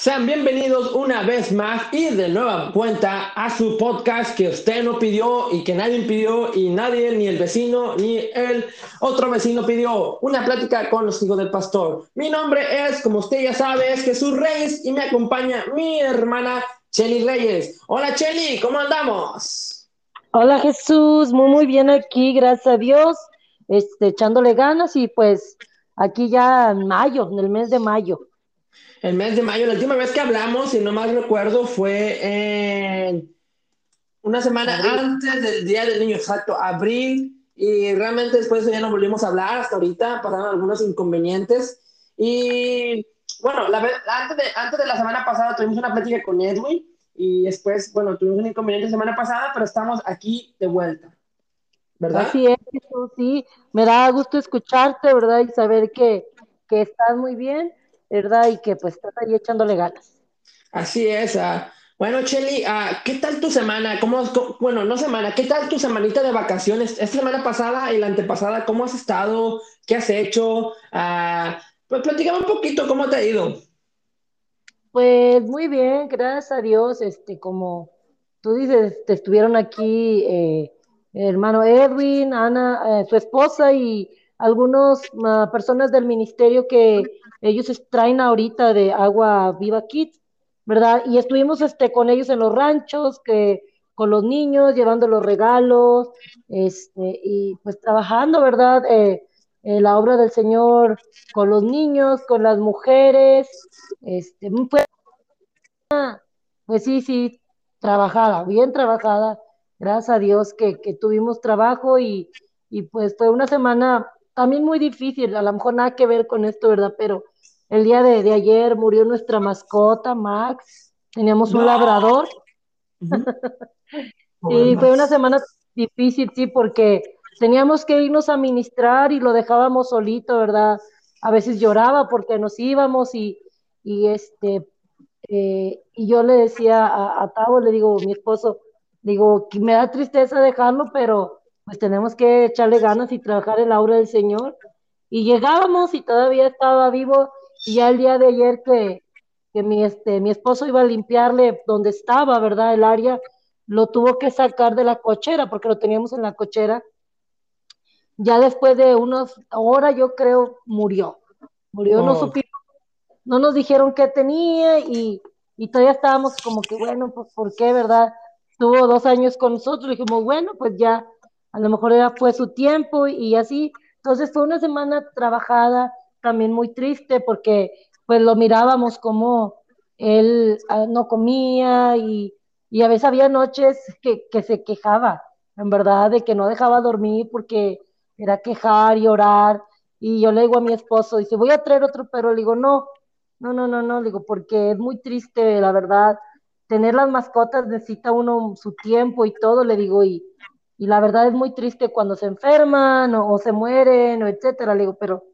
Sean bienvenidos una vez más y de nueva cuenta a su podcast que usted no pidió y que nadie pidió y nadie, ni el vecino, ni el otro vecino pidió. Una plática con los hijos del pastor. Mi nombre es, como usted ya sabe, es Jesús Reyes y me acompaña mi hermana Cheli Reyes. Hola Cheli, ¿cómo andamos? Hola Jesús, muy muy bien aquí, gracias a Dios, este, echándole ganas y pues aquí ya en mayo, en el mes de mayo el mes de mayo. La última vez que hablamos, si no mal recuerdo, fue en una semana antes del Día del Niño, exacto, abril. Y realmente después de eso ya no volvimos a hablar hasta ahorita, pasaron algunos inconvenientes. Y bueno, la, antes, de, antes de la semana pasada tuvimos una plática con Edwin y después, bueno, tuvimos un inconveniente la semana pasada, pero estamos aquí de vuelta. ¿Verdad? Así es, sí. Me da gusto escucharte, ¿verdad? Y saber que, que estás muy bien ¿verdad? Y que pues estás ahí echándole ganas. Así es. Ah. bueno, Cheli, ah, ¿qué tal tu semana? ¿Cómo, bueno, no semana, ¿qué tal tu semanita de vacaciones? Esta semana pasada y la antepasada, ¿cómo has estado? ¿Qué has hecho? Ah, pues platícame un poquito, ¿cómo te ha ido? Pues muy bien, gracias a Dios, este, como tú dices, te estuvieron aquí eh, hermano Edwin, Ana, eh, su esposa y algunas personas del ministerio que ellos traen ahorita de Agua Viva Kids, ¿verdad? Y estuvimos este, con ellos en los ranchos, que con los niños, llevando los regalos, este, y pues trabajando, ¿verdad? Eh, eh, la obra del Señor con los niños, con las mujeres, este, pues, pues sí, sí, trabajada, bien trabajada, gracias a Dios que, tuvimos trabajo y, y pues fue una semana también muy difícil, a lo mejor nada que ver con esto, ¿verdad? Pero el día de, ayer murió nuestra mascota, Max. Teníamos un labrador. y fue una semana difícil, sí, porque teníamos que irnos a ministrar y lo dejábamos solito, ¿verdad? A veces lloraba porque nos íbamos y, y este, eh, y yo le decía a, a Tavo, le digo, mi esposo, digo, me da tristeza dejarlo, pero pues tenemos que echarle ganas y trabajar en la obra del Señor. Y llegábamos y todavía estaba vivo y ya el día de ayer que, mi, este, mi esposo iba a limpiarle donde estaba, ¿verdad? El área, lo tuvo que sacar de la cochera porque lo teníamos en la cochera. Ya después de unas horas, yo creo, murió. Murió, no oh. supimos, no nos dijeron qué tenía y, y todavía estábamos como que, bueno, pues, ¿por qué, verdad? Tuvo dos años con nosotros, dijimos, bueno, pues ya, a lo mejor era, fue su tiempo y así. Entonces fue una semana trabajada, también muy triste porque pues lo mirábamos como él ah, no comía y, a veces había noches que, se quejaba, en verdad, de que no dejaba dormir porque era quejar y orar. Y yo le digo a mi esposo, dice, voy a traer otro pero le digo, no, no, no, no, no, le digo, porque es muy triste, la verdad. Tener las mascotas necesita uno su tiempo y todo, le digo, y, y la verdad es muy triste cuando se enferman o, se mueren o etcétera, le digo, pero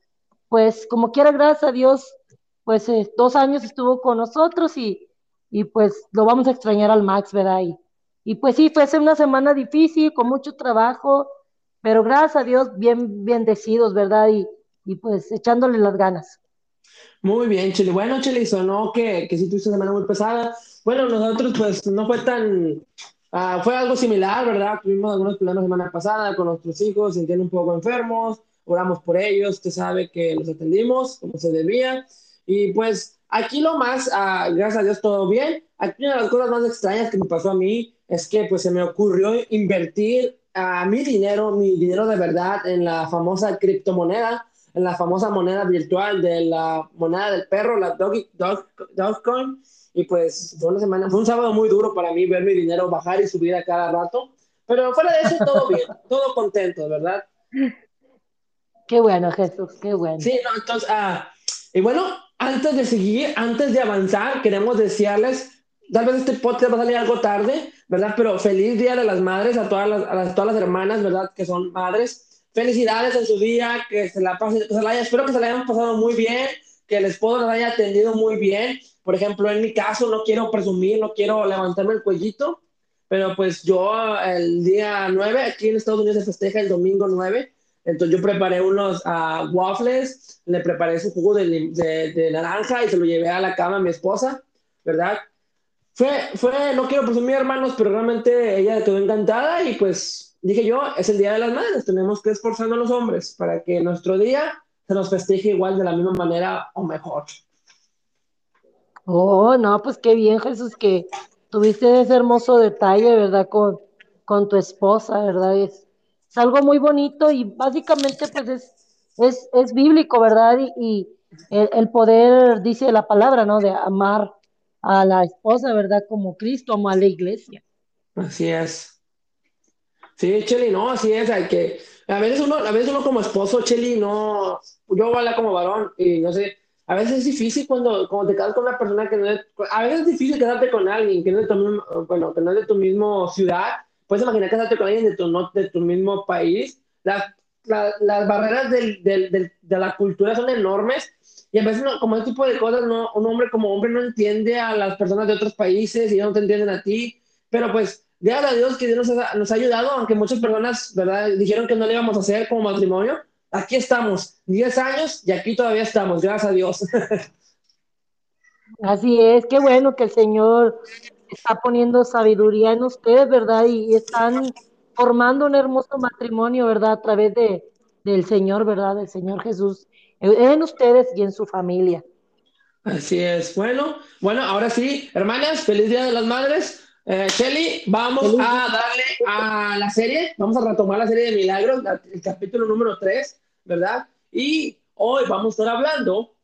pues como quiera, gracias a Dios, pues eh, dos años estuvo con nosotros y, y, pues lo vamos a extrañar al Max, ¿verdad? Y, y pues sí, fue una semana difícil, con mucho trabajo, pero gracias a Dios, bien bendecidos, ¿verdad? Y, y pues echándole las ganas. Muy bien, Chile. Bueno, Chile, sonó que, que sí tuviste una semana muy pesada. Bueno, nosotros pues no fue tan... Ah, fue algo similar, ¿verdad? Tuvimos algunos problemas semana pasada con nuestros hijos, se un poco enfermos, oramos por ellos, usted sabe que los atendimos como se debía. Y pues aquí lo más, uh, gracias a Dios, todo bien. Aquí una de las cosas más extrañas que me pasó a mí es que pues se me ocurrió invertir a mi dinero, mi dinero de verdad, en la famosa criptomoneda, en la famosa moneda virtual de la moneda del perro, la Doggy, Dog, Dogcoin. Y pues fue una semana, fue un sábado muy duro para mí ver mi dinero bajar y subir a cada rato. Pero fuera de eso, todo bien, todo contento, ¿verdad? Qué bueno, Jesús, qué bueno. Sí, no, entonces, ah, y bueno, antes de seguir, antes de avanzar, queremos desearles, tal vez este podcast va a salir algo tarde, ¿verdad? Pero feliz Día de las Madres a todas las, a todas las hermanas, ¿verdad? Que son madres. Felicidades en su día, que se la pasen, se la espero que se la hayan pasado muy bien, que el esposo la haya atendido muy bien. Por ejemplo, en mi caso, no quiero presumir, no quiero levantarme el cuellito, pero pues yo el día 9, aquí en Estados Unidos se festeja el domingo 9, entonces yo preparé unos waffles, le preparé su jugo de, de, naranja y se lo llevé a la cama a mi esposa ¿verdad? Fue, fue, no quiero presumir hermanos, pero realmente ella quedó encantada y pues dije yo, es el Día de las Madres, tenemos que esforzarnos los hombres para que nuestro día se nos festeje igual de la misma manera o mejor. Oh, no, pues qué bien, Jesús, que tuviste ese hermoso detalle, ¿verdad? Con, con tu esposa, ¿verdad? Es, es algo muy bonito y básicamente pues es, es, es bíblico, ¿verdad? Y, y el, el, poder, dice la palabra, ¿no? De amar a la esposa, ¿verdad? Como Cristo amó a la iglesia. Así es. Sí, Cheli, no, así es, hay que, a veces uno, a veces uno como esposo, Cheli, no, yo voy a como varón y no sé, a veces es difícil cuando, cuando te quedas con una persona que no es, a veces es difícil quedarte con alguien que no es de tu bueno, que no es de tu mismo ciudad, puedes imaginar casarte con alguien de tu, no, de tu mismo país, la, la, las barreras del, del, del, de la cultura son enormes y a veces no, como ese tipo de cosas no, un hombre como hombre no entiende a las personas de otros países y no te entienden a ti, pero pues gracias a Dios que Dios nos ha, nos ha ayudado, aunque muchas personas, ¿verdad? Dijeron que no le íbamos a hacer como matrimonio, aquí estamos, 10 años y aquí todavía estamos, gracias a Dios. Así es, qué bueno que el Señor está poniendo sabiduría en ustedes, ¿verdad? Y, y están formando un hermoso matrimonio, ¿verdad? A través de, del Señor, ¿verdad? Del Señor Jesús, en ustedes y en su familia. Así es. Bueno, bueno, ahora sí, hermanas, feliz Día de las Madres. Eh, Shelly, vamos feliz a darle a la serie, vamos a retomar la serie de milagros, el capítulo número 3, ¿verdad? Y hoy vamos a estar hablando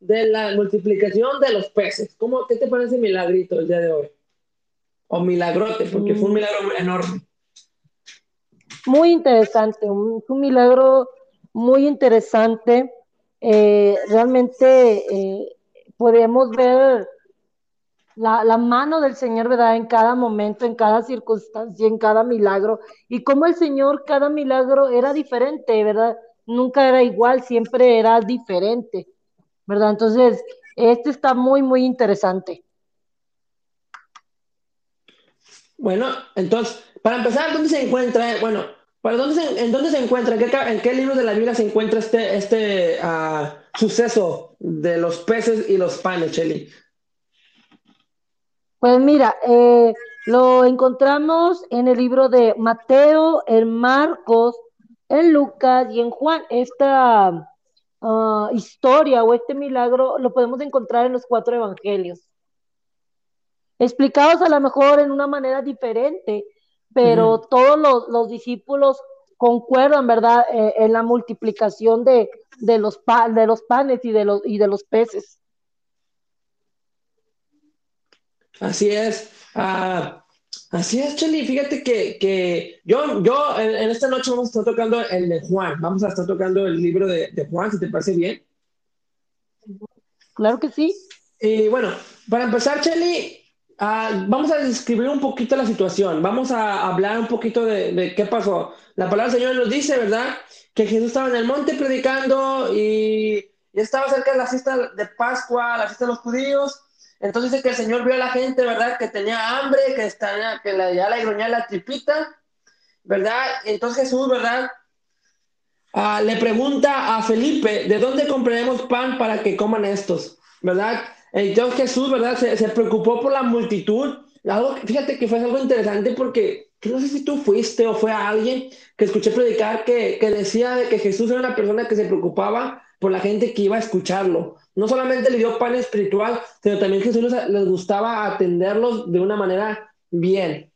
de la multiplicación de los peces. ¿Cómo, ¿Qué te parece milagrito el día de hoy? O milagrote, porque fue un milagro enorme. Muy interesante, un, un milagro muy interesante. Eh, realmente eh, podemos ver la, la, mano del Señor, ¿verdad? En cada momento, en cada circunstancia, en cada milagro. Y cómo el Señor, cada milagro era diferente, ¿verdad? Nunca era igual, siempre era diferente, ¿verdad? Entonces, este está muy, muy interesante. Bueno, entonces, para empezar, ¿dónde se encuentra? Bueno, ¿para dónde se, ¿en dónde se encuentra? ¿En qué, en qué libro de la Biblia se encuentra este, este uh, suceso de los peces y los panes, Cheli? Pues mira, eh, lo encontramos en el libro de Mateo, en Marcos, en Lucas y en Juan. Esta uh, historia o este milagro lo podemos encontrar en los cuatro evangelios. Explicados a lo mejor en una manera diferente, pero uh -huh. todos los, los, discípulos concuerdan, ¿verdad?, eh, en la multiplicación de, de, los pa de los panes y de los, y de los peces. Así es. Uh, así es, Cheli. Fíjate que, que yo, yo en, en, esta noche vamos a estar tocando el de Juan. Vamos a estar tocando el libro de, de Juan, si te parece bien. Claro que sí. Y bueno, para empezar, Cheli, uh, vamos a describir un poquito la situación. Vamos a hablar un poquito de, de, qué pasó. La palabra del Señor nos dice, ¿verdad? Que Jesús estaba en el monte predicando y, y estaba cerca de la fiesta de Pascua, la fiesta de los judíos. Entonces dice que el Señor vio a la gente, ¿verdad? Que tenía hambre, que, estaba, que la, ya le gruñía la tripita, ¿verdad? Entonces Jesús, ¿verdad? Uh, le pregunta a Felipe, ¿de dónde compraremos pan para que coman estos? ¿Verdad? Entonces Jesús, ¿verdad? Se, preocupó por la multitud. Algo, fíjate que fue algo interesante porque que no sé si tú fuiste o fue a alguien que escuché predicar que, que decía de que Jesús era una persona que se preocupaba por la gente que iba a escucharlo. No solamente le dio pan espiritual, sino también Jesús les, les gustaba atenderlos de una manera bien.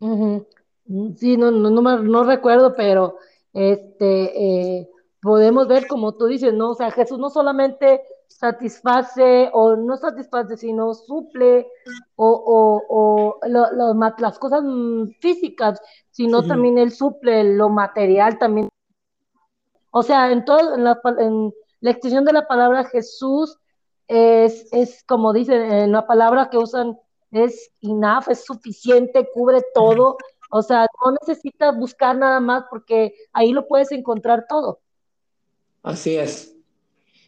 Uh -huh. Sí, no, no, no, no, recuerdo, pero este, eh, podemos ver como tú dices, ¿no? O sea, Jesús no solamente satisface o no satisface, sino suple o, o, o lo, lo, las cosas físicas, sino uh -huh. también él suple lo material también. O sea, en todo, en la, en la extensión de la palabra Jesús es, es como dicen, en la palabra que usan es enough, es suficiente, cubre todo. O sea, no necesitas buscar nada más porque ahí lo puedes encontrar todo. Así es.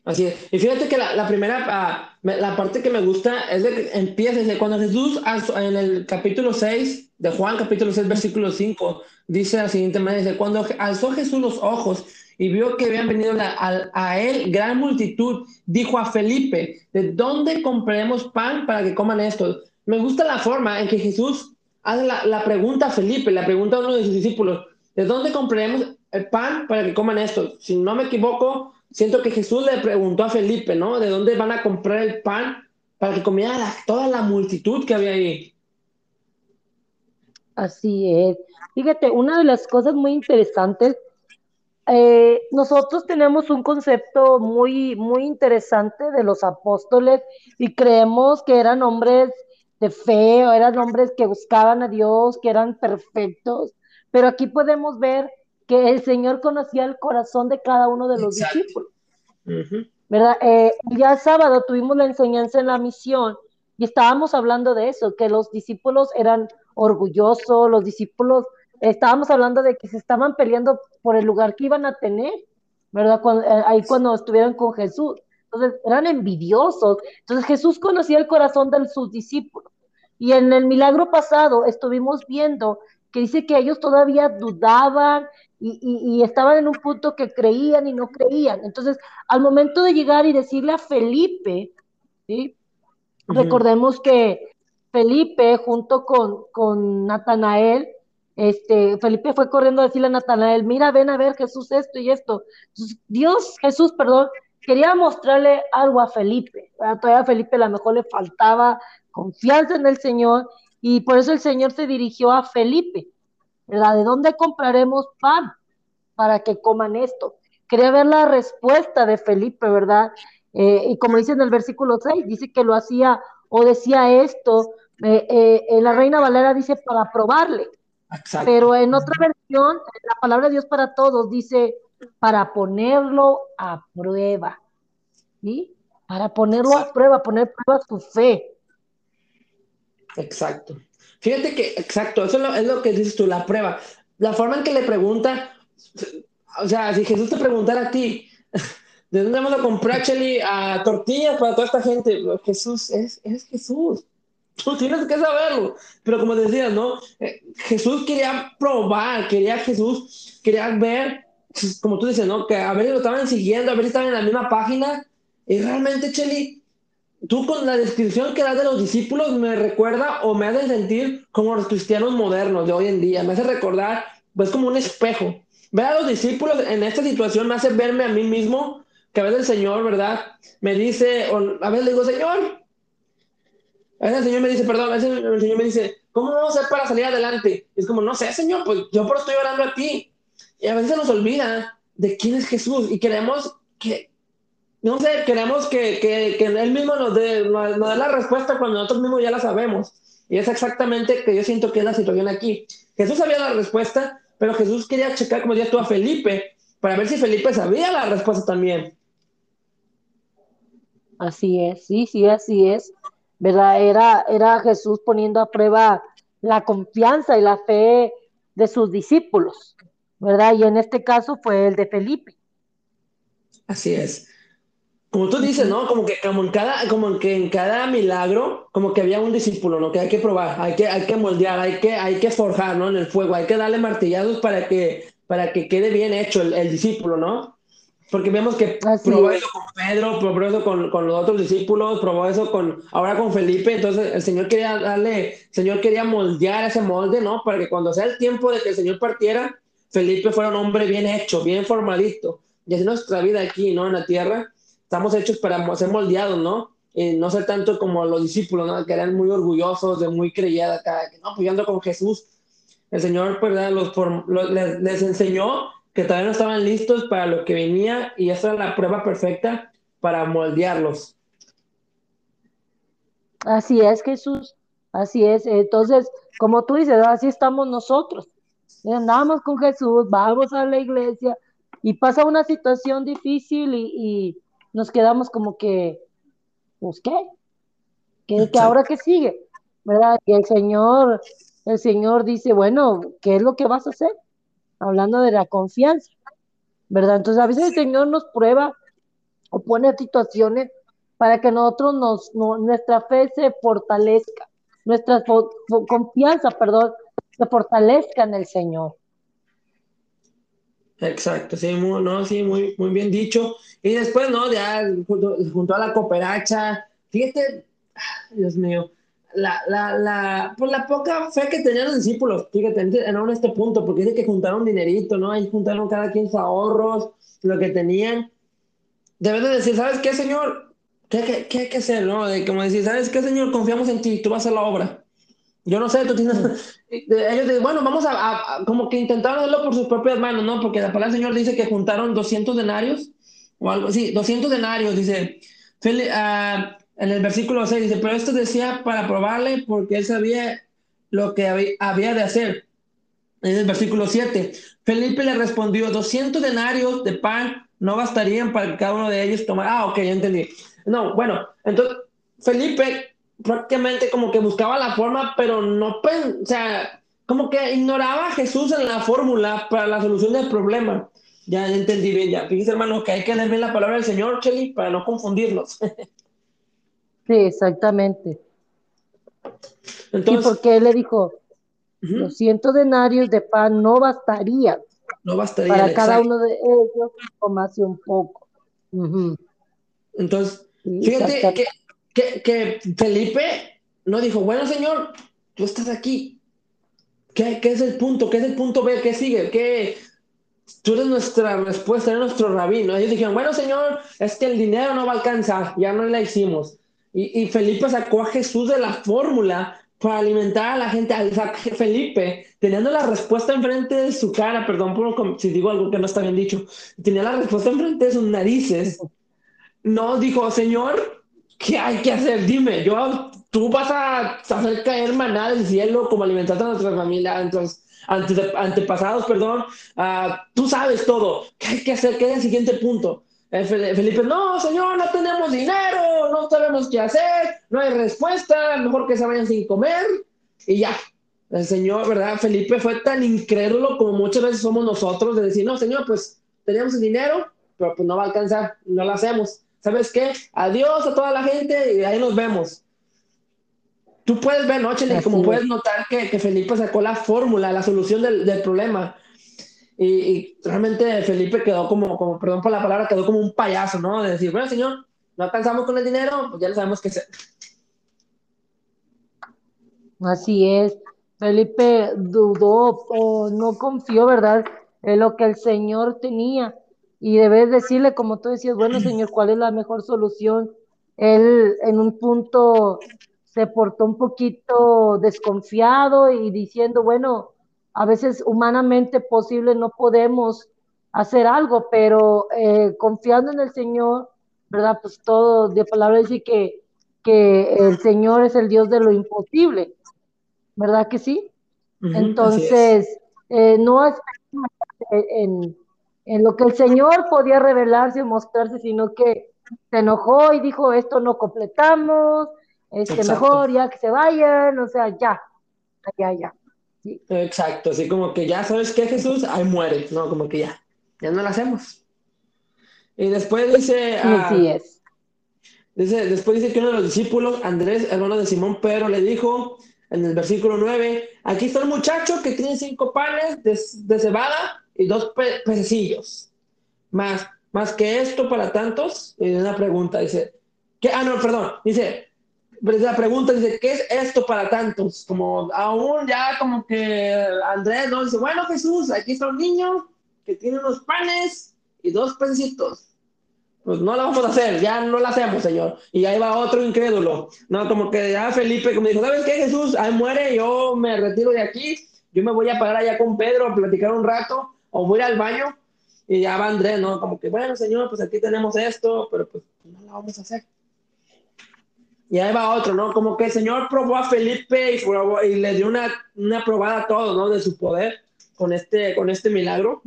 Así es. Y fíjate que la, la primera, uh, la parte que me gusta es de que empieza desde cuando Jesús en el capítulo 6 de Juan capítulo 6, versículo 5, dice la siguiente manera, cuando alzó Jesús los ojos y vio que habían venido a, él gran multitud, dijo a Felipe, ¿de dónde compraremos pan para que coman esto? Me gusta la forma en que Jesús hace la, pregunta a Felipe, la pregunta a uno de sus discípulos, ¿de dónde compraremos el pan para que coman esto? Si no me equivoco, siento que Jesús le preguntó a Felipe, ¿no? ¿De dónde van a comprar el pan para que comiera toda la multitud que había ahí? Así es. Fíjate, una de las cosas muy interesantes eh, nosotros tenemos un concepto muy, muy interesante de los apóstoles y creemos que eran hombres de fe, o eran hombres que buscaban a Dios, que eran perfectos, pero aquí podemos ver que el Señor conocía el corazón de cada uno de los discípulos. ¿Verdad? Eh, ya sábado tuvimos la enseñanza en la misión y estábamos hablando de eso, que los discípulos eran orgullosos, los discípulos estábamos hablando de que se estaban peleando por el lugar que iban a tener, ¿verdad? Eh, ahí cuando estuvieron con Jesús. Entonces, eran envidiosos. Entonces, Jesús conocía el corazón de sus discípulos. Y en el milagro pasado estuvimos viendo que dice que ellos todavía dudaban y, estaban en un punto que creían y no creían. Entonces, al momento de llegar y decirle a Felipe, ¿sí? recordemos que Felipe junto con, con Natanael este, Felipe fue corriendo a decirle a Natanael, mira, ven a ver Jesús esto y esto. Dios, Jesús, perdón, quería mostrarle algo a Felipe. Todavía a Felipe a lo mejor le faltaba confianza en el Señor y por eso el Señor se dirigió a Felipe, ¿verdad? ¿De dónde compraremos pan para que coman esto? Quería ver la respuesta de Felipe, ¿verdad? Eh, y como dice en el versículo 6, dice que lo hacía o decía esto, eh, eh, en la Reina Valera dice para probarle. Pero en otra versión, la palabra de Dios para todos dice para ponerlo a prueba. ¿Sí? Para ponerlo a prueba, poner a prueba su fe. Exacto. Fíjate que, exacto, eso es lo, que dices tú, la prueba. La forma en que le pregunta, o sea, si Jesús te preguntara a ti, ¿de dónde vamos a comprar, Cheli, a tortillas para toda esta gente? Jesús es, es Jesús. Tú tienes que saberlo. Pero como decías, ¿no? Eh, Jesús quería probar, quería Jesús, quería ver, como tú dices, ¿no? Que a ver si lo estaban siguiendo, a ver si estaban en la misma página. Y realmente, Cheli, tú con la descripción que das de los discípulos me recuerda o me hace sentir como los cristianos modernos de hoy en día. Me hace recordar, pues como un espejo. Ver a los discípulos en esta situación me hace verme a mí mismo, que a veces el Señor, ¿verdad? Me dice, o a veces le digo, Señor, el Señor me dice, perdón, el Señor me dice, ¿cómo a hacer para salir adelante? es como, no sé, Señor, pues yo por estoy orando a ti. Y a veces se nos olvida de quién es Jesús y queremos que, no sé, queremos que, que, que Él mismo nos dé, nos, dé la respuesta cuando nosotros mismos ya la sabemos. Y es exactamente que yo siento que es la situación aquí. Jesús sabía la respuesta, pero Jesús quería checar, como decías tú, a Felipe, para ver si Felipe sabía la respuesta también. Así es, sí, sí, así es. ¿Verdad? Era, era Jesús poniendo a prueba la confianza y la fe de sus discípulos, ¿verdad? Y en este caso fue el de Felipe. Así es. Como tú dices, ¿no? Como que, como en cada, como que en cada milagro, como que había un discípulo, ¿no? Que hay que probar, hay que, hay que moldear, hay que, hay que forjar, ¿no? En el fuego, hay que darle martillazos para que, para que quede bien hecho el, el discípulo, ¿no? Porque vemos que probó eso con Pedro, probó eso con, con, los otros discípulos, probó eso con, ahora con Felipe. Entonces el Señor quería darle, el Señor quería moldear ese molde, ¿no? Para que cuando sea el tiempo de que el Señor partiera, Felipe fuera un hombre bien hecho, bien formadito. Y así nuestra vida aquí, ¿no? En la tierra, estamos hechos para ser moldeados, ¿no? Y no ser tanto como los discípulos, ¿no? Que eran muy orgullosos, de muy acá, que no, pues yo ando con Jesús. El Señor, pues, los, les, les enseñó que todavía no estaban listos para lo que venía y esa era la prueba perfecta para moldearlos. Así es, Jesús, así es. Entonces, como tú dices, así estamos nosotros. Andamos con Jesús, vamos a la iglesia y pasa una situación difícil y, nos quedamos como que, pues qué, que, que ahora qué sigue, ¿verdad? Y el Señor, el Señor dice, bueno, ¿qué es lo que vas a hacer? Hablando de la confianza, ¿verdad? Entonces a veces el Señor nos prueba o pone situaciones para que nosotros nos, nuestra fe se fortalezca, nuestra confianza, perdón, se fortalezca en el Señor. Exacto, sí, muy, no, sí, muy, muy bien dicho. Y después, ¿no? Ya junto, a la cooperacha, fíjate, Dios mío, la, la, la, pues la poca fe que tenían los discípulos, fíjate, en este punto, porque dice que juntaron dinerito, ¿no? Ahí juntaron cada quien sus ahorros, lo que tenían. Debes de decir, ¿sabes qué, Señor? ¿Qué, qué, hay que hacer, no? De como decir, ¿sabes qué, Señor? Confiamos en ti, tú vas a la obra. Yo no sé, tú tienes... Ellos dicen, bueno, vamos a, como que intentaron hacerlo por sus propias manos, ¿no? Porque la palabra del Señor dice que juntaron 200 denarios, o algo así, 200 denarios, dice, uh, en el versículo 6, dice, pero esto decía para probarle porque él sabía lo que había, de hacer. En el versículo 7, Felipe le respondió, 200 denarios de pan no bastarían para que cada uno de ellos tomara. Ah, ok, ya entendí. No, bueno, entonces Felipe prácticamente como que buscaba la forma, pero no, o sea, como que ignoraba a Jesús en la fórmula para la solución del problema. Ya entendí bien, ya. Fíjese, hermano, que hay que leer bien la palabra del Señor, Cheli, para no confundirlos. sí, exactamente. Entonces, y porque él le dijo, los cientos denarios de pan no bastaría. No bastaría. Para cada uno de ellos tomase un poco. Entonces, fíjate que que, Felipe no dijo, bueno, señor, tú estás aquí. ¿Qué, ¿Qué, es el punto? ¿Qué es el punto B? ¿Qué sigue? ¿Qué? Tú eres nuestra respuesta, eres nuestro rabino. Ellos dijeron, bueno, señor, es que el dinero no va a alcanzar, ya no la hicimos. Y, y Felipe sacó a Jesús de la fórmula para alimentar a la gente. Felipe, teniendo la respuesta enfrente de su cara, perdón por si digo algo que no está bien dicho, tenía la respuesta enfrente de sus narices. No dijo, Señor, ¿qué hay que hacer? Dime, yo, tú vas a hacer caer maná del cielo como alimentaste a nuestra familia, entonces, antepasados, perdón, uh, tú sabes todo. ¿Qué hay que hacer? ¿Qué es el siguiente punto? Eh, Felipe, no, señor, no tenemos dinero, sabemos qué hacer, no hay respuesta, mejor que se vayan sin comer y ya. El señor, ¿verdad? Felipe fue tan incrédulo como muchas veces somos nosotros de decir, no, señor, pues tenemos el dinero, pero pues no va a alcanzar, no lo hacemos. ¿sabes qué? Adiós a toda la gente y ahí nos vemos. Tú puedes ver, ¿no, Como puedes notar que, que, Felipe sacó la fórmula, la solución del, del problema. Y, y, realmente Felipe quedó como, como, perdón por la palabra, quedó como un payaso, ¿no? De decir, bueno, señor, no alcanzamos con el dinero, pues ya lo sabemos qué hacer. Así es. Felipe dudó o no confió, ¿verdad? En lo que el Señor tenía y debes decirle, como tú decías, bueno, Señor, ¿cuál es la mejor solución? Él en un punto se portó un poquito desconfiado y diciendo, bueno, a veces humanamente posible no podemos hacer algo, pero eh, confiando en el Señor, ¿verdad? Pues todo, de palabra dice que, que el Señor es el Dios de lo imposible, ¿verdad que sí? Entonces, eh, no es en, en lo que el Señor podía revelarse o mostrarse, sino que se enojó y dijo, esto no completamos, este, mejor ya que se vayan, o sea, ya, ya, ya. Exacto, así como que ya sabes que Jesús, ahí muere, no, como que ya, ya no lo hacemos. Y después dice... Sí, es. Dice, después dice que uno de los discípulos, Andrés, hermano de Simón Pedro, le dijo en el versículo 9, aquí está el muchacho que tiene cinco panes de, de cebada y dos pececillos. Más, más que esto para tantos, y una pregunta, dice, ¿qué? Ah, no, perdón, dice, la pregunta dice, ¿qué es esto para tantos? Como aún ya como que Andrés no dice, bueno Jesús, aquí está un niño que tiene unos panes y dos pececitos. Pues no la vamos a hacer, ya no la hacemos, Señor. Y ahí va otro incrédulo. No, como que ya Felipe, como dijo, ¿sabes qué, Jesús? Ahí muere, yo me retiro de aquí, yo me voy a parar allá con Pedro a platicar un rato o voy al baño y ya va Andrés, ¿no? Como que, bueno, señor, pues aquí tenemos esto, pero pues no lo vamos a hacer. Y ahí va otro, ¿no? Como que el Señor probó a Felipe y, y le dio una, una, probada a todo, ¿no? De su poder con este, con este milagro.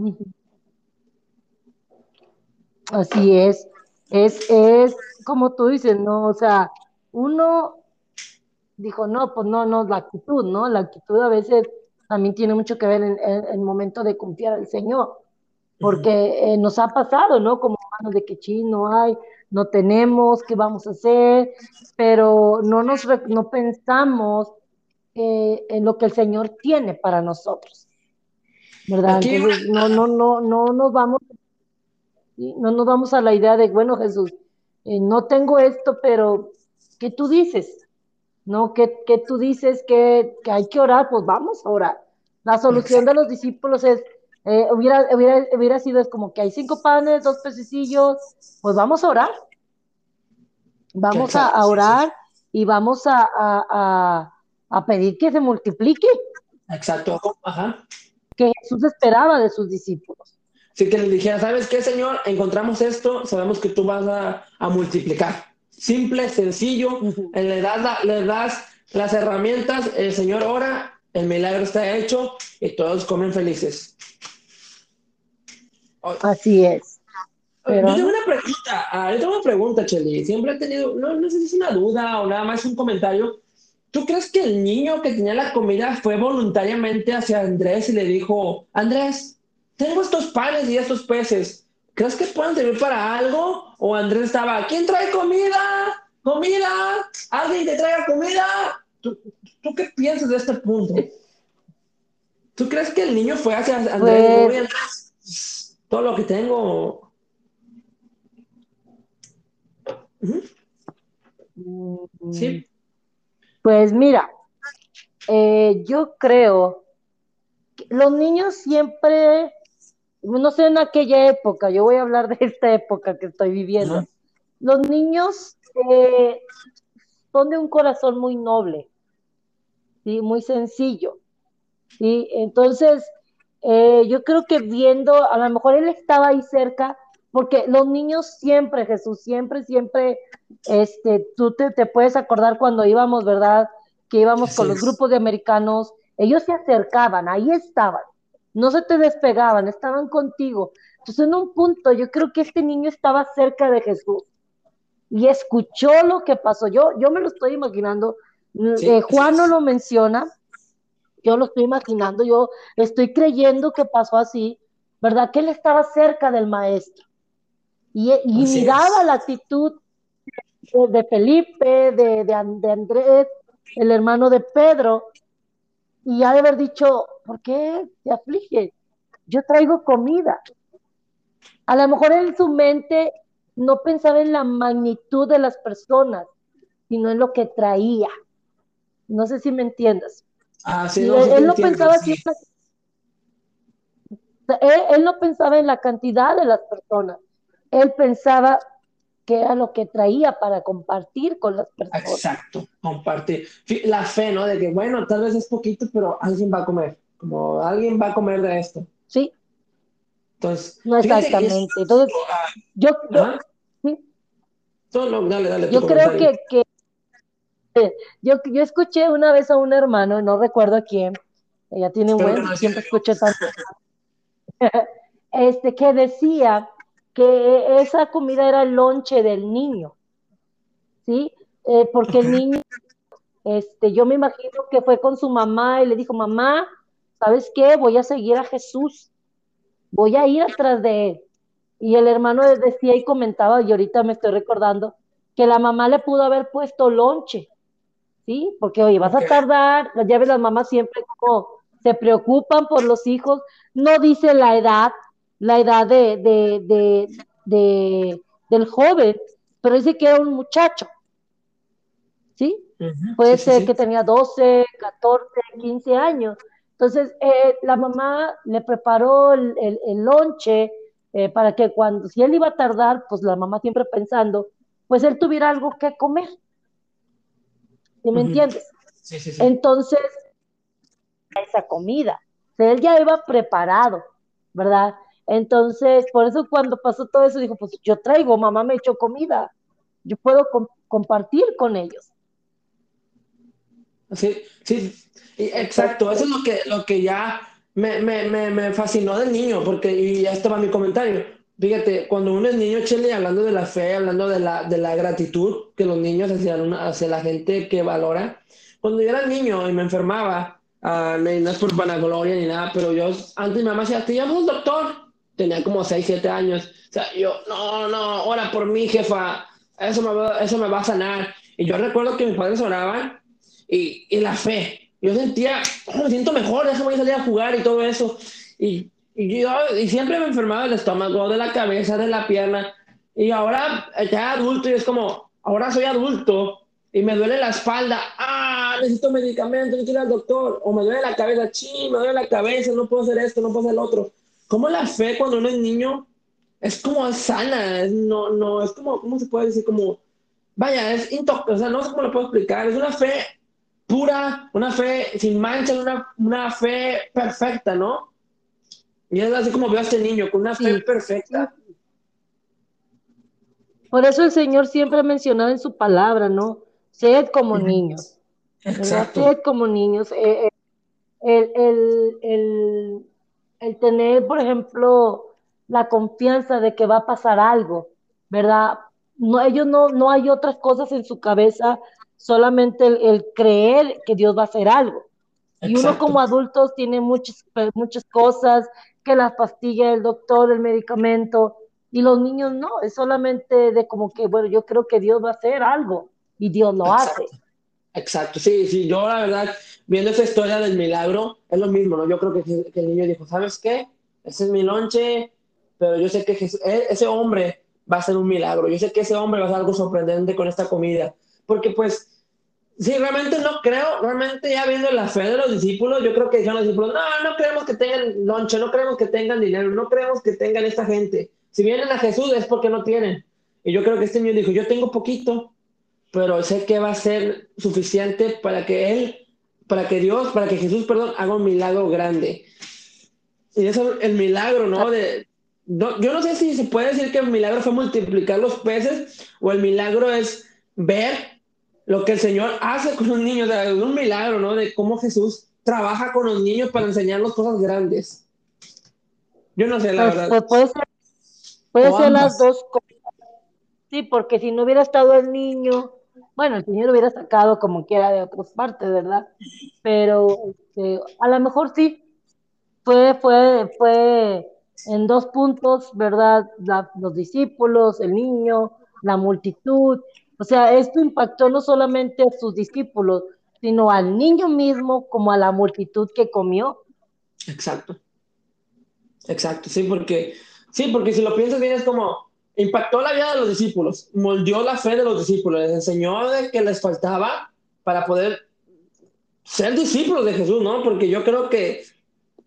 Así es. Es, es como tú dices, ¿no? O sea, uno dijo, no, pues no, no, la actitud, ¿no? La actitud a veces también tiene mucho que ver en, el momento de confiar al Señor, porque eh, nos ha pasado, ¿no? Como hermanos de que no hay, no tenemos, ¿qué vamos a hacer? Pero no nos no pensamos eh, en lo que el Señor tiene para nosotros. ¿Verdad? Entonces, no, no, no, no nos vamos, no nos vamos a la idea de, bueno, Jesús, eh, no tengo esto, pero ¿qué tú dices? ¿No? ¿Qué, qué tú dices que, que, hay que orar? Pues vamos a orar. La solución de los discípulos es, eh, hubiera, hubiera, hubiera sido es como que hay cinco panes, dos pececillos, pues vamos a orar. Vamos a, a, orar y vamos a, a, a, pedir que se multiplique. Exacto, ajá. Que Jesús esperaba de sus discípulos. Sí, que les dijera, ¿sabes qué, Señor? Encontramos esto, sabemos que tú vas a, multiplicar. Simple, sencillo, le, das le das las herramientas, el Señor ora, el milagro está hecho y todos comen felices. Así es. Yo tengo una pregunta, ah, yo tengo una pregunta, Cheli. Siempre he tenido, no, no sé si es una duda o nada más un comentario. ¿Tú crees que el niño que tenía la comida fue voluntariamente hacia Andrés y le dijo, Andrés, tengo estos panes y estos peces, ¿crees que pueden servir para algo? O Andrés estaba, ¿quién trae comida? ¿Comida? ¿Alguien te traiga comida? ¿Tú, ¿Tú, qué piensas de este punto? ¿Tú crees que el niño fue hacia Andrés? Pues... Todo lo que tengo Sí. Pues mira, eh, yo creo que los niños siempre, no sé en aquella época, yo voy a hablar de esta época que estoy viviendo. Los niños eh, son de un corazón muy noble, ¿sí? muy sencillo. ¿sí? Entonces, eh, yo creo que viendo, a lo mejor él estaba ahí cerca, porque los niños siempre, Jesús, siempre, siempre, este, tú te, te puedes acordar cuando íbamos, ¿verdad? Que íbamos con los grupos de americanos, ellos se acercaban, ahí estaban, no se te despegaban, estaban contigo. Entonces, en un punto, yo creo que este niño estaba cerca de Jesús y escuchó lo que pasó. Yo, yo me lo estoy imaginando. Eh, Juan no lo menciona, yo lo estoy imaginando, yo estoy creyendo que pasó así, ¿verdad? Que él estaba cerca del maestro. Y, miraba la actitud de, Felipe, de, de, Andrés, el hermano de Pedro, y ha de haber dicho, ¿por qué te aflige? Yo traigo comida. A lo mejor en su mente no pensaba en la magnitud de las personas, sino en lo que traía. No sé si me entiendes. Ah, sí, él, no pensaba él, él no pensaba en la cantidad de las personas, él pensaba que era lo que traía para compartir con las personas. Exacto, compartir. La fe, ¿no? De que, bueno, tal vez es poquito, pero alguien va a comer. Como alguien va a comer de esto. Sí. Entonces, no exactamente. Entonces, yo, ¿sí? dale, dale, yo creo que, que eh, yo, yo escuché una vez a un hermano, no recuerdo a quién, ella tiene un buen, siempre escuché tanto, este, que decía que esa comida era el lonche del niño, ¿sí? Eh, porque el niño, este, yo me imagino que fue con su mamá y le dijo, mamá, ¿sabes qué? Voy a seguir a Jesús, voy a ir atrás de él. Y el hermano decía y comentaba, y ahorita me estoy recordando, que la mamá le pudo haber puesto lonche, ¿sí? Porque, oye, vas a tardar, ya ves, las mamás siempre como se preocupan por los hijos, no dice la edad, la edad de, de, de, del joven, pero dice que era un muchacho. ¿Sí? Puede ser que tenía 12, 14, 15 años. Entonces, eh, la mamá le preparó el, el, lonche eh, para que cuando, si él iba a tardar, pues la mamá siempre pensando, pues él tuviera algo que comer. ¿Sí me entiendes? Sí, sí, sí. Entonces, esa comida. él ya iba preparado, ¿verdad? Entonces, por eso cuando pasó todo eso, dijo, pues yo traigo, mamá me echó comida, yo puedo compartir con ellos. Sí, sí, exacto, eso es lo que, lo que ya me, me, me, fascinó del niño, porque, y ya estaba mi comentario, fíjate, cuando uno es niño, Chile, hablando de la fe, hablando de la, de la gratitud que los niños hacían hacia la gente que valora, cuando yo era niño y me enfermaba, uh, no es por vanagloria ni nada, pero yo, antes mi mamá decía, te llamo un doctor, tenía como 6, 7 años. O sea, yo, no, no, ora por mí, jefa, eso me, va, eso me va a sanar. Y yo recuerdo que mis padres oraban y, y la fe, yo sentía, oh, me siento mejor, déjame salir a jugar y todo eso. Y, y, yo, y siempre me enfermaba del estómago, de la cabeza, de la pierna. Y ahora ya adulto y es como, ahora soy adulto y me duele la espalda, ah, necesito medicamento, necesito ir al doctor, o me duele la cabeza, ching, me duele la cabeza, no puedo hacer esto, no puedo hacer lo otro. ¿Cómo la fe cuando uno es niño es como sana, es, no, no, es como, ¿cómo se puede decir? Como, vaya, es intocable, o sea, no sé cómo lo puedo explicar, es una fe pura, una fe sin mancha, una, una fe perfecta, ¿no? Y es así como veo a este niño, con una fe perfecta. Por eso el Señor siempre ha mencionado en su palabra, ¿no? Sed como niños. Exacto. Sed como niños. Eh, eh, el, el, el, el, tener, por ejemplo, la confianza de que va a pasar algo, ¿verdad? No, ellos no, no hay otras cosas en su cabeza, solamente el, creer que Dios va a hacer algo. Y uno como adultos tiene muchas, muchas cosas, que las pastillas, el doctor, el medicamento, y los niños no, es solamente de como que, bueno, yo creo que Dios va a hacer algo y Dios lo hace. Exacto, sí, sí, yo la verdad, viendo esa historia del milagro, es lo mismo, ¿no? Yo creo que, que el niño dijo, ¿sabes qué? Ese es mi lonche, pero yo sé que e, ese hombre va a ser un milagro, yo sé que ese hombre va a hacer algo sorprendente con esta comida, porque pues, sí, realmente no creo, realmente ya viendo la fe de los discípulos, yo creo que dijeron los discípulos, no, no creemos que tengan lonche, no creemos que tengan dinero, no creemos que tengan esta gente, si vienen a Jesús es porque no tienen. Y yo creo que este niño dijo, yo tengo poquito, pero sé que va a ser suficiente para que Él, para que Dios, para que Jesús, perdón, haga un milagro grande. Y eso es el milagro, ¿no? De, yo no sé si se puede decir que el milagro fue multiplicar los peces o el milagro es ver lo que el Señor hace con los niños, es un milagro, ¿no? De cómo Jesús trabaja con los niños para enseñarlos cosas grandes. Yo no sé, la pues, verdad. Pues puede ser Puede ser las dos cosas. Sí, porque si no hubiera estado el niño, bueno, el señor hubiera sacado como quiera de otras partes, ¿verdad? Pero este, a lo mejor sí, fue, fue, fue en dos puntos, ¿verdad? los discípulos, el niño, la multitud. O sea, esto impactó no solamente a sus discípulos, sino al niño mismo como a la multitud que comió. Exacto. Exacto, sí, porque Sí, porque si lo piensas bien es como impactó la vida de los discípulos, moldeó la fe de los discípulos, les enseñó de que les faltaba para poder ser discípulos de Jesús, ¿no? Porque yo creo que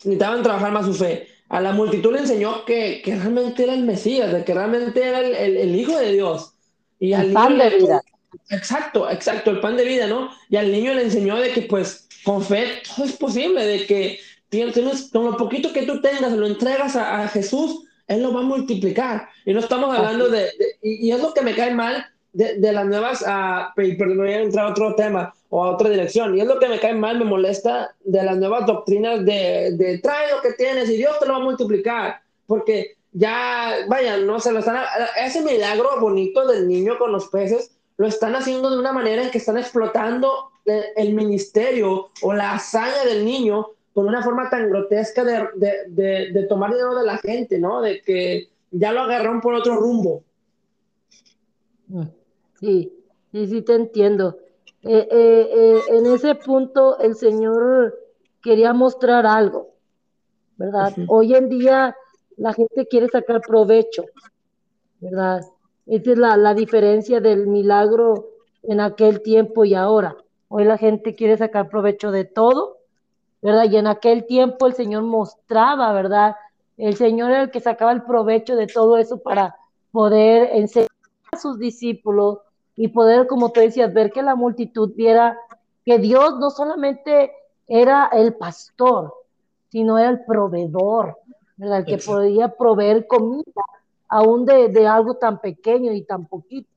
necesitaban trabajar más su fe. A la multitud le enseñó que, que realmente era el Mesías, de que realmente era el, el, Hijo de Dios. Y el pan de vida. Exacto, exacto, el pan de vida, ¿no? Y al niño le enseñó de que pues con fe todo es posible, de que tienes, con lo poquito que tú tengas, lo entregas a, a Jesús él lo va a multiplicar. Y no estamos hablando de, y, es lo que me cae mal de, de las nuevas, uh, perdón, voy a entrar a otro tema o a otra dirección, y es lo que me cae mal, me molesta de las nuevas doctrinas de, de trae lo que tienes y Dios te lo va a multiplicar, porque ya, vaya, no se lo están, ese milagro bonito del niño con los peces, lo están haciendo de una manera en que están explotando el, el ministerio o la hazaña del niño con una forma tan grotesca de, de, de, tomar dinero de la gente, ¿no? De que ya lo agarraron por otro rumbo. Sí, sí, sí te entiendo. Eh, eh, eh, en ese punto el Señor quería mostrar algo, ¿verdad? Hoy en día la gente quiere sacar provecho, ¿verdad? Esa es la, la diferencia del milagro en aquel tiempo y ahora. Hoy la gente quiere sacar provecho de todo ¿verdad? Y en aquel tiempo el Señor mostraba, ¿verdad? El Señor era el que sacaba el provecho de todo eso para poder enseñar a sus discípulos y poder, como tú decías, ver que la multitud viera que Dios no solamente era el pastor, sino era el proveedor, ¿verdad? El que podía proveer comida, aún de, de, algo tan pequeño y tan poquito.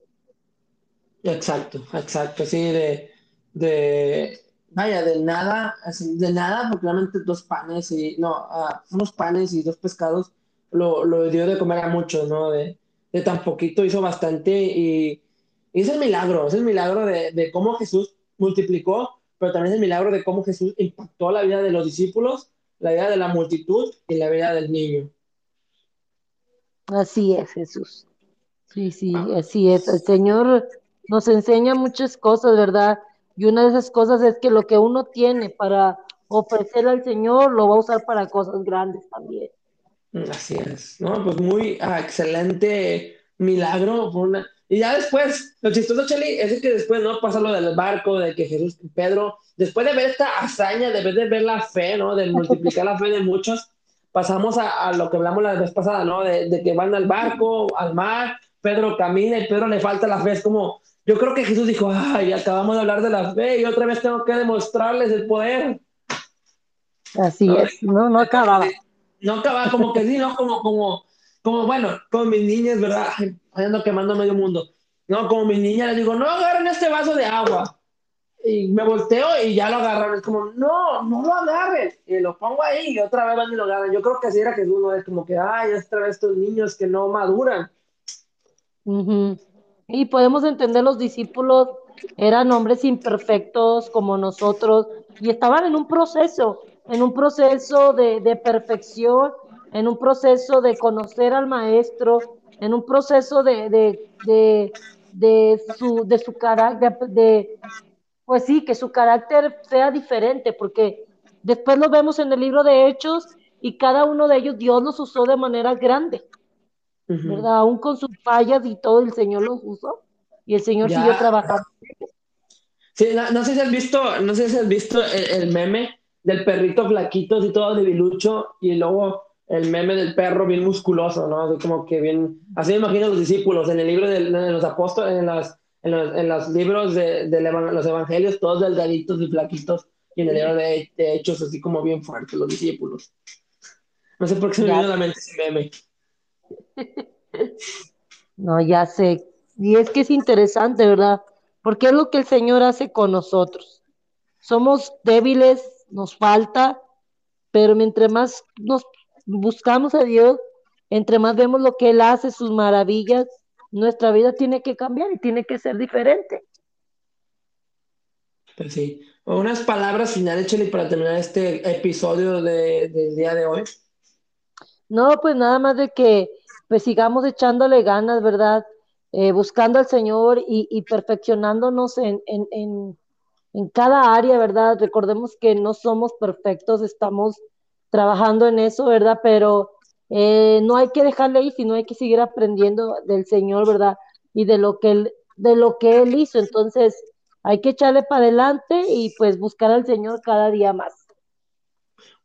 Exacto, exacto, sí, de, de vaya, de nada, así, de nada, porque realmente dos panes y, no, uh, unos panes y dos pescados lo, lo, dio de comer a muchos, ¿no? De, de tan poquito hizo bastante y, y, es el milagro, es el milagro de, de, cómo Jesús multiplicó, pero también es el milagro de cómo Jesús impactó la vida de los discípulos, la vida de la multitud y la vida del niño. Así es, Jesús. Sí, sí, así es. El Señor nos enseña muchas cosas, ¿verdad? Y una de esas cosas es que lo que uno tiene para ofrecer al Señor lo va a usar para cosas grandes también. Así es, ¿no? Pues muy ah, excelente milagro. Una... Y ya después, lo chistoso, Cheli, es que después, ¿no? Pasa lo del barco, de que Jesús, Pedro, después de ver esta hazaña, de ver la fe, ¿no? De multiplicar la fe de muchos, pasamos a, lo que hablamos la vez pasada, ¿no? De, de, que van al barco, al mar, Pedro camina y Pedro le falta la fe. Es como, yo creo que Jesús dijo, ay, acabamos de hablar de la fe y otra vez tengo que demostrarles el poder. Así es, no, no acababa. No acababa, como que sí, ¿no? Como, como, como bueno, con mis niñas, ¿verdad? Ando quemando medio mundo. No, como mis niñas les digo, no agarren este vaso de agua. Y me volteo y ya lo agarran. Es como, no, no lo agarren. Y lo pongo ahí y otra vez van y lo agarran. Yo creo que así era Jesús, ¿no? Es como que, ay, otra vez estos niños que no maduran. Y podemos entender los discípulos eran hombres imperfectos como nosotros y estaban en un proceso en un proceso de, perfección, en un proceso de conocer al maestro, en un proceso de, de, su, de su carácter, de, pues sí, que su carácter sea diferente, porque después lo vemos en el libro de Hechos y cada uno de ellos Dios los usó de manera grande, ¿verdad? Aún con sus fallas y todo, el Señor los usó y el Señor siguió trabajando. Sí, no, sé si has visto, no sé si has visto el meme del perrito flaquito, así todo debilucho, y luego el meme del perro bien musculoso, ¿no? Así como que bien, así me imagino los discípulos en el libro de, los apóstoles, en, las, en, los, libros de, los evangelios, todos delgaditos y flaquitos, y en el libro de, Hechos, así como bien fuertes los discípulos. No sé por qué se me vino a la mente ese meme. No, ya sé. Y es que es interesante, ¿verdad? Porque es lo que el Señor hace con nosotros. Somos débiles, nos falta, pero mientras más nos buscamos a Dios, entre más vemos lo que Él hace, sus maravillas, nuestra vida tiene que cambiar y tiene que ser diferente. Pues sí. Unas palabras finales, para terminar este episodio de, del día de hoy. No, pues nada más de que pues sigamos echándole ganas, ¿verdad? Eh, buscando al Señor y, perfeccionándonos en, en cada área, ¿verdad? Recordemos que no somos perfectos, estamos trabajando en eso, ¿verdad? Pero eh, no hay que dejarle ahí, sino hay que seguir aprendiendo del Señor, ¿verdad? Y de lo que él, de lo que él hizo. Entonces, hay que echarle para adelante y pues buscar al Señor cada día más.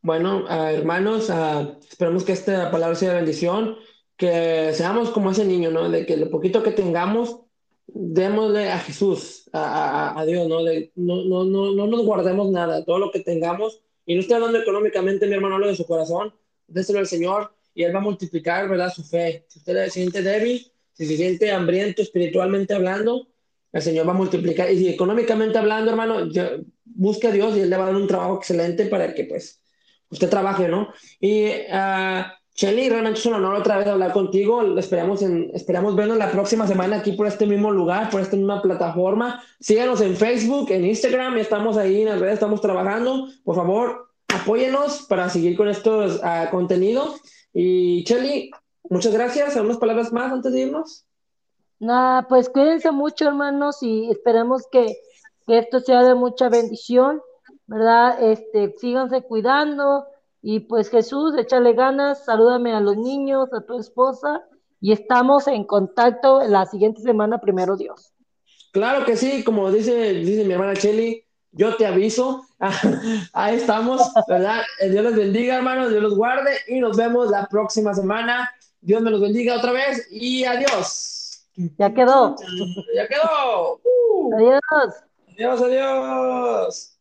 Bueno, ah, hermanos, uh, esperamos que esta palabra sea bendición, que seamos como ese niño, ¿no? De que lo poquito que tengamos, démosle a Jesús, a, Dios, ¿no? no, no, no, nos guardemos nada, todo lo que tengamos, y no estoy hablando económicamente, mi hermano, hablo de su corazón, déselo al Señor y Él va a multiplicar, ¿verdad? Su fe. Si usted se siente débil, si se siente hambriento espiritualmente hablando, el Señor va a multiplicar. Y si económicamente hablando, hermano, busque a Dios y Él le va a dar un trabajo excelente para que, pues, usted trabaje, ¿no? Y uh, Shelly, realmente es un honor otra vez hablar contigo. Esperamos, en, esperamos vernos la próxima semana aquí por este mismo lugar, por esta misma plataforma. Síganos en Facebook, en Instagram, estamos ahí en las redes, estamos trabajando. Por favor, apóyenos para seguir con estos uh, contenidos. Y Shelly, muchas gracias. ¿Algunas palabras más antes de irnos? Nada, pues cuídense mucho, hermanos, y esperemos que, que esto sea de mucha bendición, ¿verdad? Este, síganse cuidando y pues Jesús, échale ganas, salúdame a los niños, a tu esposa y estamos en contacto la siguiente semana, primero Dios. Claro que sí, como dice, dice mi hermana Chelly, yo te aviso. Ahí estamos, ¿verdad? Dios los bendiga, hermanos, Dios los guarde y nos vemos la próxima semana. Dios me los bendiga otra vez y adiós. Ya quedó. Ya quedó. Uh. Adiós. Adiós, adiós.